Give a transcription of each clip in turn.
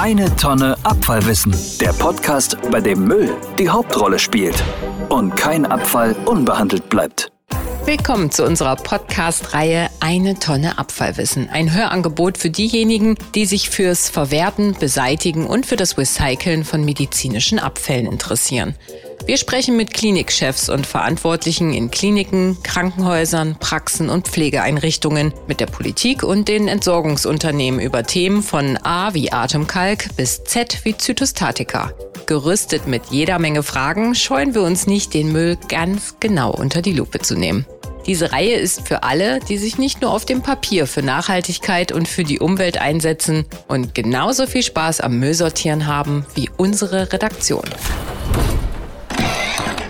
Eine Tonne Abfallwissen. Der Podcast, bei dem Müll die Hauptrolle spielt und kein Abfall unbehandelt bleibt. Willkommen zu unserer Podcast-Reihe Eine Tonne Abfallwissen. Ein Hörangebot für diejenigen, die sich fürs Verwerten, Beseitigen und für das Recyceln von medizinischen Abfällen interessieren. Wir sprechen mit Klinikchefs und Verantwortlichen in Kliniken, Krankenhäusern, Praxen und Pflegeeinrichtungen, mit der Politik und den Entsorgungsunternehmen über Themen von A wie Atemkalk bis Z wie Zytostatika. Gerüstet mit jeder Menge Fragen scheuen wir uns nicht, den Müll ganz genau unter die Lupe zu nehmen. Diese Reihe ist für alle, die sich nicht nur auf dem Papier für Nachhaltigkeit und für die Umwelt einsetzen und genauso viel Spaß am Müllsortieren haben wie unsere Redaktion.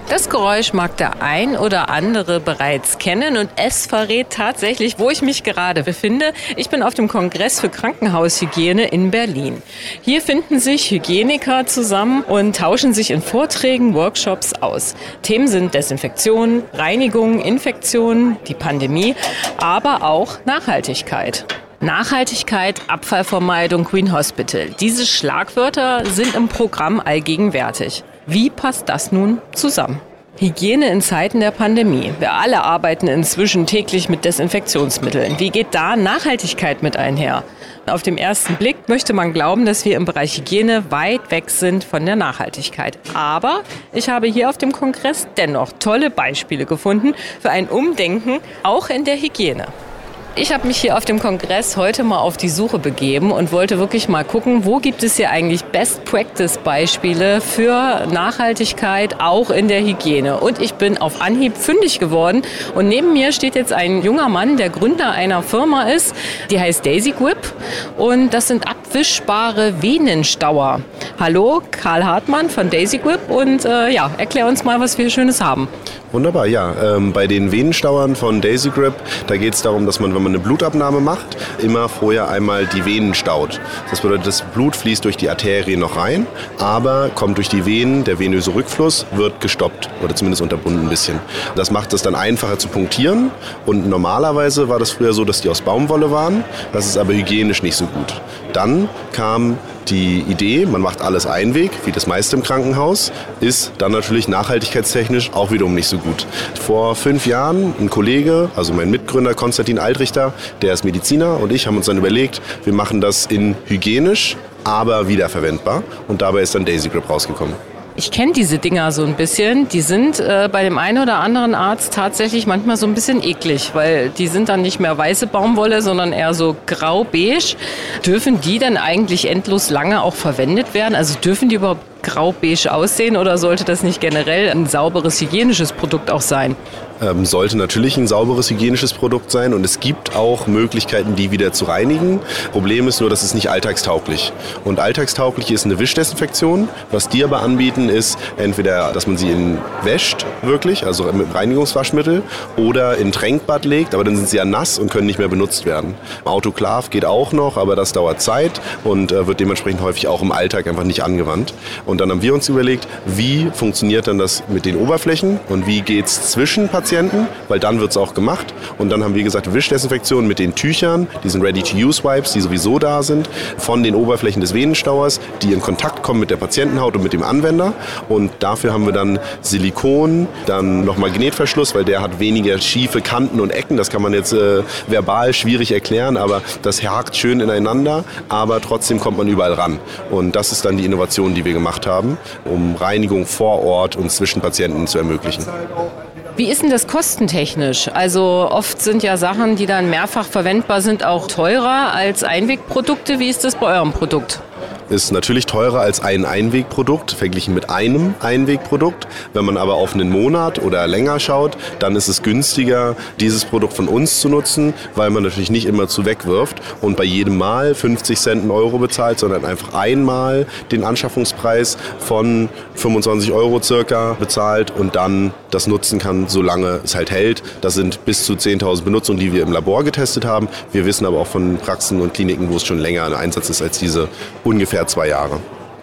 Das Geräusch mag der ein oder andere bereits kennen und es verrät tatsächlich, wo ich mich gerade befinde. Ich bin auf dem Kongress für Krankenhaushygiene in Berlin. Hier finden sich Hygieniker zusammen und tauschen sich in Vorträgen, Workshops aus. Themen sind Desinfektion, Reinigung, Infektion, die Pandemie, aber auch Nachhaltigkeit. Nachhaltigkeit, Abfallvermeidung, Green Hospital. Diese Schlagwörter sind im Programm allgegenwärtig. Wie passt das nun zusammen? Hygiene in Zeiten der Pandemie. Wir alle arbeiten inzwischen täglich mit Desinfektionsmitteln. Wie geht da Nachhaltigkeit mit einher? Auf dem ersten Blick möchte man glauben, dass wir im Bereich Hygiene weit weg sind von der Nachhaltigkeit. Aber ich habe hier auf dem Kongress dennoch tolle Beispiele gefunden für ein Umdenken auch in der Hygiene. Ich habe mich hier auf dem Kongress heute mal auf die Suche begeben und wollte wirklich mal gucken, wo gibt es hier eigentlich Best-Practice-Beispiele für Nachhaltigkeit auch in der Hygiene. Und ich bin auf Anhieb fündig geworden. Und neben mir steht jetzt ein junger Mann, der Gründer einer Firma ist, die heißt Daisy Grip. Und das sind abwischbare Venenstauer. Hallo, Karl Hartmann von Daisy Grip. Und äh, ja, erklär uns mal, was wir Schönes haben. Wunderbar, ja. Ähm, bei den Venenstauern von Daisy Grip, da geht es darum, dass man, wenn man eine Blutabnahme macht, immer vorher einmal die Venen staut. Das bedeutet, das Blut fließt durch die Arterien noch rein, aber kommt durch die Venen, der venöse Rückfluss wird gestoppt oder zumindest unterbunden ein bisschen. Das macht es dann einfacher zu punktieren und normalerweise war das früher so, dass die aus Baumwolle waren. Das ist aber hygienisch nicht so gut. Dann kam die Idee, man macht alles Einweg, wie das meiste im Krankenhaus, ist dann natürlich nachhaltigkeitstechnisch auch wiederum nicht so gut. Vor fünf Jahren ein Kollege, also mein Mitgründer Konstantin Altrichter, der ist Mediziner und ich haben uns dann überlegt, wir machen das in hygienisch, aber wiederverwendbar und dabei ist dann Daisy Grip rausgekommen. Ich kenne diese Dinger so ein bisschen. Die sind äh, bei dem einen oder anderen Arzt tatsächlich manchmal so ein bisschen eklig, weil die sind dann nicht mehr weiße Baumwolle, sondern eher so grau-beige. Dürfen die denn eigentlich endlos lange auch verwendet werden? Also dürfen die überhaupt grau-beige aussehen oder sollte das nicht generell ein sauberes hygienisches Produkt auch sein? Ähm, sollte natürlich ein sauberes hygienisches Produkt sein und es gibt auch Möglichkeiten, die wieder zu reinigen. Problem ist nur, dass es nicht alltagstauglich. Und alltagstauglich ist eine Wischdesinfektion. Was die aber anbieten, ist entweder, dass man sie in wäscht, wirklich, also mit Reinigungswaschmittel, oder in Tränkbad legt, aber dann sind sie ja nass und können nicht mehr benutzt werden. Autoklav geht auch noch, aber das dauert Zeit und äh, wird dementsprechend häufig auch im Alltag einfach nicht angewandt. Und dann haben wir uns überlegt, wie funktioniert dann das mit den Oberflächen und wie geht es zwischen Patienten, weil dann wird es auch gemacht. Und dann haben wir gesagt, Wischdesinfektion mit den Tüchern, diesen Ready-to-Use-Wipes, die sowieso da sind, von den Oberflächen des Venenstauers, die in Kontakt kommen mit der Patientenhaut und mit dem Anwender. Und dafür haben wir dann Silikon, dann noch Magnetverschluss, weil der hat weniger schiefe Kanten und Ecken. Das kann man jetzt äh, verbal schwierig erklären, aber das hakt schön ineinander, aber trotzdem kommt man überall ran. Und das ist dann die Innovation, die wir gemacht haben haben, um Reinigung vor Ort und zwischen Patienten zu ermöglichen. Wie ist denn das kostentechnisch? Also oft sind ja Sachen, die dann mehrfach verwendbar sind, auch teurer als Einwegprodukte. Wie ist das bei eurem Produkt? Ist natürlich teurer als ein Einwegprodukt, verglichen mit einem Einwegprodukt. Wenn man aber auf einen Monat oder länger schaut, dann ist es günstiger, dieses Produkt von uns zu nutzen, weil man natürlich nicht immer zu wegwirft und bei jedem Mal 50 Cent einen Euro bezahlt, sondern einfach einmal den Anschaffungspreis von 25 Euro circa bezahlt und dann das nutzen kann, solange es halt hält. Das sind bis zu 10.000 Benutzungen, die wir im Labor getestet haben. Wir wissen aber auch von Praxen und Kliniken, wo es schon länger ein Einsatz ist als diese ungefähr zwei Jahre.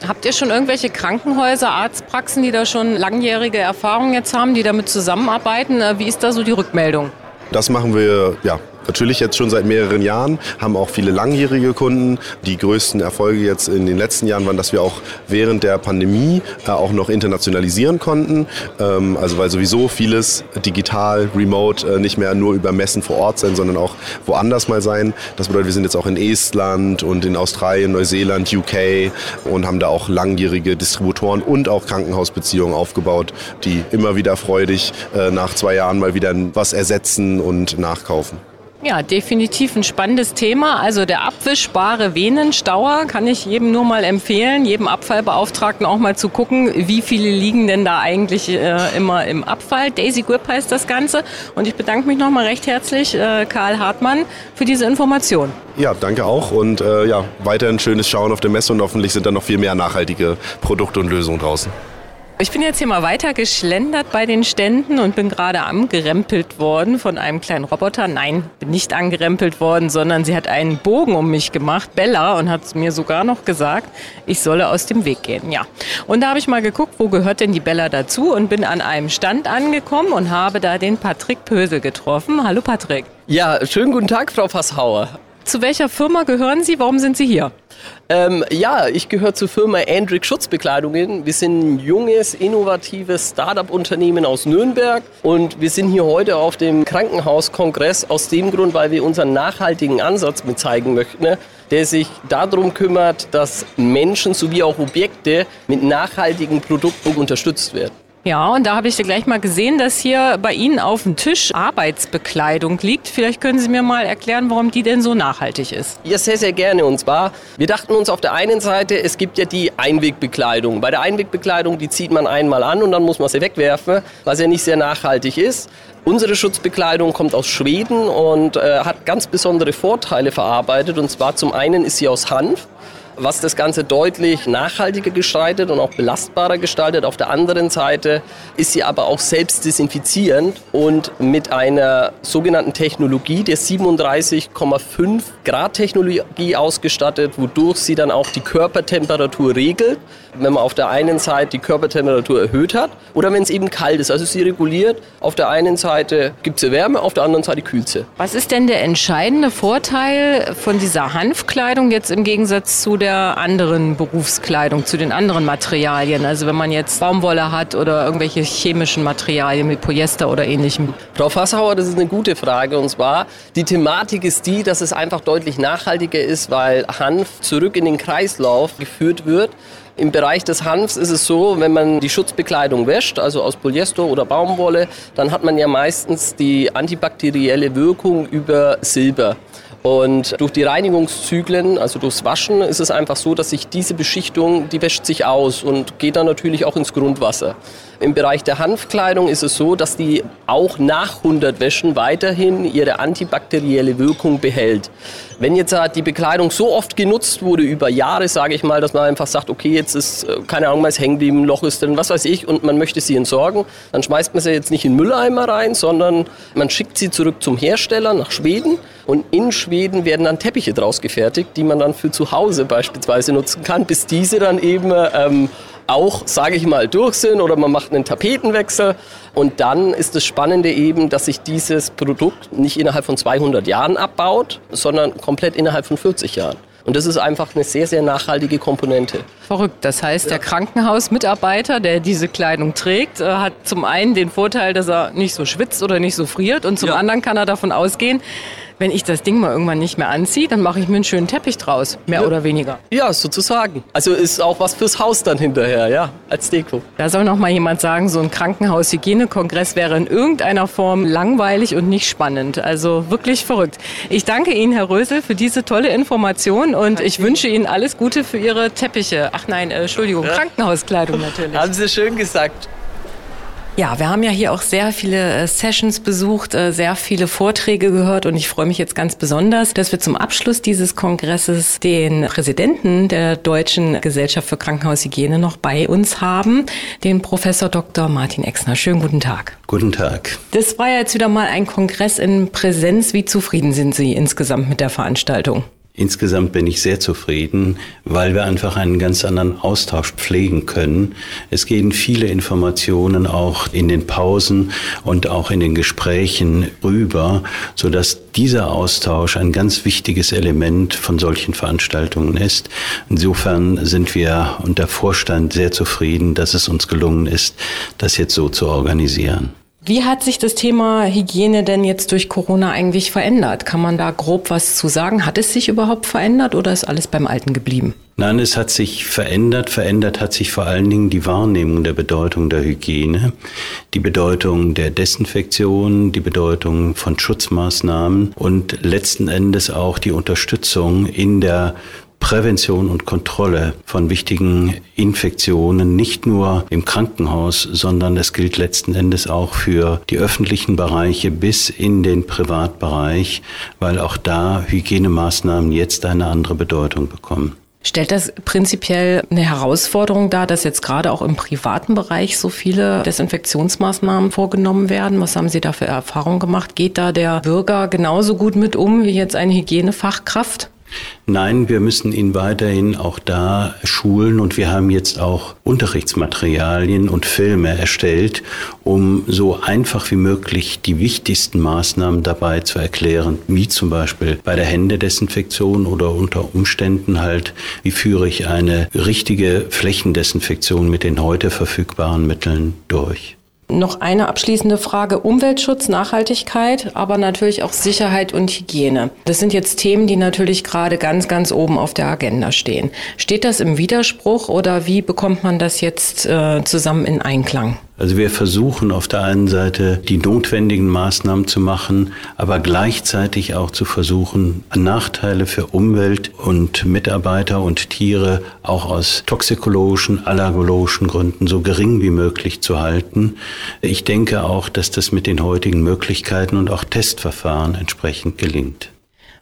Habt ihr schon irgendwelche Krankenhäuser, Arztpraxen, die da schon langjährige Erfahrungen jetzt haben, die damit zusammenarbeiten? Äh, wie ist da so die Rückmeldung? Das machen wir ja, natürlich jetzt schon seit mehreren Jahren, haben auch viele langjährige Kunden. Die größten Erfolge jetzt in den letzten Jahren waren, dass wir auch während der Pandemie äh, auch noch internationalisieren konnten. Ähm, also weil sowieso vieles digital, remote, äh, nicht mehr nur über Messen vor Ort sein, sondern auch woanders mal sein. Das bedeutet, wir sind jetzt auch in Estland und in Australien, Neuseeland, UK und haben da auch langjährige Distributoren und auch Krankenhausbeziehungen aufgebaut, die immer wieder freudig äh, nach zwei Jahren mal wieder was ersetzen und nachkaufen. Ja, definitiv ein spannendes Thema. Also der abwischbare Venenstauer kann ich jedem nur mal empfehlen, jedem Abfallbeauftragten auch mal zu gucken, wie viele liegen denn da eigentlich äh, immer im Abfall. Daisy Grip heißt das Ganze. Und ich bedanke mich nochmal recht herzlich, äh, Karl Hartmann, für diese Information. Ja, danke auch und äh, ja, weiterhin schönes Schauen auf der Messe und hoffentlich sind da noch viel mehr nachhaltige Produkte und Lösungen draußen. Ich bin jetzt hier mal weiter geschlendert bei den Ständen und bin gerade angerempelt worden von einem kleinen Roboter. Nein, bin nicht angerempelt worden, sondern sie hat einen Bogen um mich gemacht, Bella, und hat mir sogar noch gesagt, ich solle aus dem Weg gehen. Ja. Und da habe ich mal geguckt, wo gehört denn die Bella dazu und bin an einem Stand angekommen und habe da den Patrick Pösel getroffen. Hallo Patrick. Ja, schönen guten Tag, Frau Fasshauer. Zu welcher Firma gehören Sie? Warum sind Sie hier? Ähm, ja, ich gehöre zur Firma Andrick Schutzbekleidungen. Wir sind ein junges, innovatives Startup-Unternehmen aus Nürnberg und wir sind hier heute auf dem Krankenhauskongress aus dem Grund, weil wir unseren nachhaltigen Ansatz mit zeigen möchten, ne, der sich darum kümmert, dass Menschen sowie auch Objekte mit nachhaltigen Produkten unterstützt werden. Ja, und da habe ich gleich mal gesehen, dass hier bei Ihnen auf dem Tisch Arbeitsbekleidung liegt. Vielleicht können Sie mir mal erklären, warum die denn so nachhaltig ist. Ja, sehr, sehr gerne. Und zwar, wir dachten uns auf der einen Seite, es gibt ja die Einwegbekleidung. Bei der Einwegbekleidung, die zieht man einmal an und dann muss man sie wegwerfen, was ja nicht sehr nachhaltig ist. Unsere Schutzbekleidung kommt aus Schweden und äh, hat ganz besondere Vorteile verarbeitet. Und zwar zum einen ist sie aus Hanf was das Ganze deutlich nachhaltiger gestaltet und auch belastbarer gestaltet. Auf der anderen Seite ist sie aber auch selbst desinfizierend und mit einer sogenannten Technologie der 37,5 Grad Technologie ausgestattet, wodurch sie dann auch die Körpertemperatur regelt, wenn man auf der einen Seite die Körpertemperatur erhöht hat oder wenn es eben kalt ist. Also sie reguliert, auf der einen Seite gibt sie Wärme, auf der anderen Seite kühlt sie. Was ist denn der entscheidende Vorteil von dieser Hanfkleidung jetzt im Gegensatz zu der der anderen Berufskleidung, zu den anderen Materialien? Also wenn man jetzt Baumwolle hat oder irgendwelche chemischen Materialien wie Polyester oder ähnlichem. Frau Fassauer, das ist eine gute Frage. Und zwar, die Thematik ist die, dass es einfach deutlich nachhaltiger ist, weil Hanf zurück in den Kreislauf geführt wird. Im Bereich des Hanfs ist es so, wenn man die Schutzbekleidung wäscht, also aus Polyester oder Baumwolle, dann hat man ja meistens die antibakterielle Wirkung über Silber. Und durch die Reinigungszyklen, also durchs Waschen, ist es einfach so, dass sich diese Beschichtung, die wäscht sich aus und geht dann natürlich auch ins Grundwasser. Im Bereich der Hanfkleidung ist es so, dass die auch nach 100 Wäschen weiterhin ihre antibakterielle Wirkung behält. Wenn jetzt die Bekleidung so oft genutzt wurde über Jahre, sage ich mal, dass man einfach sagt, okay, jetzt ist, äh, keine Ahnung, ist hängen geblieben, Loch ist drin, was weiß ich, und man möchte sie entsorgen, dann schmeißt man sie jetzt nicht in Mülleimer rein, sondern man schickt sie zurück zum Hersteller nach Schweden und in Schweden werden dann Teppiche draus gefertigt, die man dann für zu Hause beispielsweise nutzen kann, bis diese dann eben ähm, auch, sage ich mal, durch sind oder man macht einen Tapetenwechsel. Und dann ist das Spannende eben, dass sich dieses Produkt nicht innerhalb von 200 Jahren abbaut, sondern komplett innerhalb von 40 Jahren. Und das ist einfach eine sehr, sehr nachhaltige Komponente. Verrückt. Das heißt, der Krankenhausmitarbeiter, der diese Kleidung trägt, äh, hat zum einen den Vorteil, dass er nicht so schwitzt oder nicht so friert und zum ja. anderen kann er davon ausgehen, wenn ich das Ding mal irgendwann nicht mehr anziehe, dann mache ich mir einen schönen Teppich draus, mehr ja. oder weniger. Ja, sozusagen. Also ist auch was fürs Haus dann hinterher, ja, als Deko. Da soll noch mal jemand sagen, so ein Krankenhaus-Hygienekongress wäre in irgendeiner Form langweilig und nicht spannend. Also wirklich verrückt. Ich danke Ihnen, Herr Rösel, für diese tolle Information und ich wünsche Ihnen alles Gute für Ihre Teppiche. Ach nein, äh, Entschuldigung, ja. Krankenhauskleidung natürlich. Haben Sie schön gesagt. Ja, wir haben ja hier auch sehr viele äh, Sessions besucht, äh, sehr viele Vorträge gehört und ich freue mich jetzt ganz besonders, dass wir zum Abschluss dieses Kongresses den Präsidenten der Deutschen Gesellschaft für Krankenhaushygiene noch bei uns haben, den Professor Dr. Martin Exner. Schönen guten Tag. Guten Tag. Das war ja jetzt wieder mal ein Kongress in Präsenz. Wie zufrieden sind Sie insgesamt mit der Veranstaltung? Insgesamt bin ich sehr zufrieden, weil wir einfach einen ganz anderen Austausch pflegen können. Es gehen viele Informationen auch in den Pausen und auch in den Gesprächen rüber, sodass dieser Austausch ein ganz wichtiges Element von solchen Veranstaltungen ist. Insofern sind wir und der Vorstand sehr zufrieden, dass es uns gelungen ist, das jetzt so zu organisieren. Wie hat sich das Thema Hygiene denn jetzt durch Corona eigentlich verändert? Kann man da grob was zu sagen? Hat es sich überhaupt verändert oder ist alles beim Alten geblieben? Nein, es hat sich verändert. Verändert hat sich vor allen Dingen die Wahrnehmung der Bedeutung der Hygiene, die Bedeutung der Desinfektion, die Bedeutung von Schutzmaßnahmen und letzten Endes auch die Unterstützung in der Prävention und Kontrolle von wichtigen Infektionen, nicht nur im Krankenhaus, sondern es gilt letzten Endes auch für die öffentlichen Bereiche bis in den Privatbereich, weil auch da Hygienemaßnahmen jetzt eine andere Bedeutung bekommen. Stellt das prinzipiell eine Herausforderung dar, dass jetzt gerade auch im privaten Bereich so viele Desinfektionsmaßnahmen vorgenommen werden? Was haben Sie da für Erfahrungen gemacht? Geht da der Bürger genauso gut mit um wie jetzt eine Hygienefachkraft? Nein, wir müssen ihn weiterhin auch da schulen und wir haben jetzt auch Unterrichtsmaterialien und Filme erstellt, um so einfach wie möglich die wichtigsten Maßnahmen dabei zu erklären, wie zum Beispiel bei der Händedesinfektion oder unter Umständen halt, wie führe ich eine richtige Flächendesinfektion mit den heute verfügbaren Mitteln durch. Noch eine abschließende Frage. Umweltschutz, Nachhaltigkeit, aber natürlich auch Sicherheit und Hygiene. Das sind jetzt Themen, die natürlich gerade ganz, ganz oben auf der Agenda stehen. Steht das im Widerspruch oder wie bekommt man das jetzt äh, zusammen in Einklang? Also wir versuchen auf der einen Seite die notwendigen Maßnahmen zu machen, aber gleichzeitig auch zu versuchen, Nachteile für Umwelt und Mitarbeiter und Tiere auch aus toxikologischen, allergologischen Gründen so gering wie möglich zu halten. Ich denke auch, dass das mit den heutigen Möglichkeiten und auch Testverfahren entsprechend gelingt.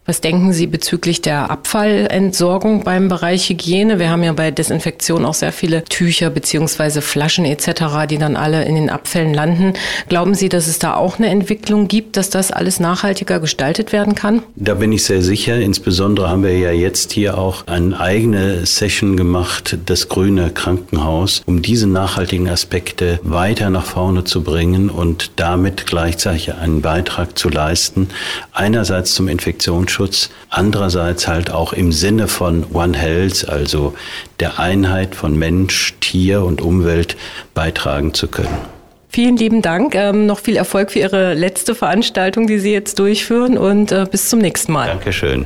Was denken Sie bezüglich der Abfallentsorgung beim Bereich Hygiene? Wir haben ja bei Desinfektion auch sehr viele Tücher beziehungsweise Flaschen etc., die dann alle in den Abfällen landen. Glauben Sie, dass es da auch eine Entwicklung gibt, dass das alles nachhaltiger gestaltet werden kann? Da bin ich sehr sicher. Insbesondere haben wir ja jetzt hier auch eine eigene Session gemacht, das grüne Krankenhaus, um diese nachhaltigen Aspekte weiter nach vorne zu bringen und damit gleichzeitig einen Beitrag zu leisten. Einerseits zum Infektionsschutz Datenschutz, andererseits halt auch im Sinne von One Health, also der Einheit von Mensch, Tier und Umwelt beitragen zu können. Vielen lieben Dank. Ähm, noch viel Erfolg für Ihre letzte Veranstaltung, die Sie jetzt durchführen und äh, bis zum nächsten Mal. Dankeschön.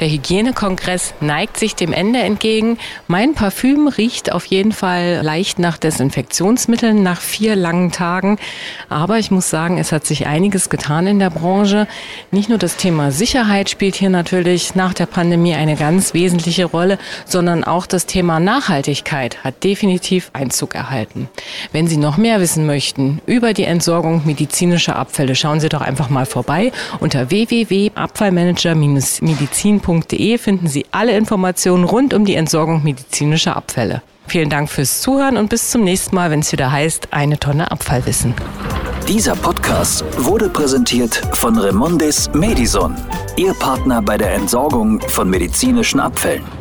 Der Hygienekongress neigt sich dem Ende entgegen. Mein Parfüm riecht auf jeden Fall leicht nach Desinfektionsmitteln nach vier langen Tagen. Aber ich muss sagen, es hat sich einiges getan in der Branche. Nicht nur das Thema Sicherheit spielt hier natürlich nach der Pandemie eine ganz wesentliche Rolle, sondern auch das Thema Nachhaltigkeit hat definitiv Einzug erhalten. Wenn Sie noch mehr wissen möchten über die Entsorgung medizinischer Abfälle, schauen Sie doch einfach mal vorbei unter www.abfallmanager-medizin.de www.medizinpodcast.de finden Sie alle Informationen rund um die Entsorgung medizinischer Abfälle. Vielen Dank fürs Zuhören und bis zum nächsten Mal, wenn es wieder heißt, eine Tonne Abfallwissen. Dieser Podcast wurde präsentiert von Remondis Medison, Ihr Partner bei der Entsorgung von medizinischen Abfällen.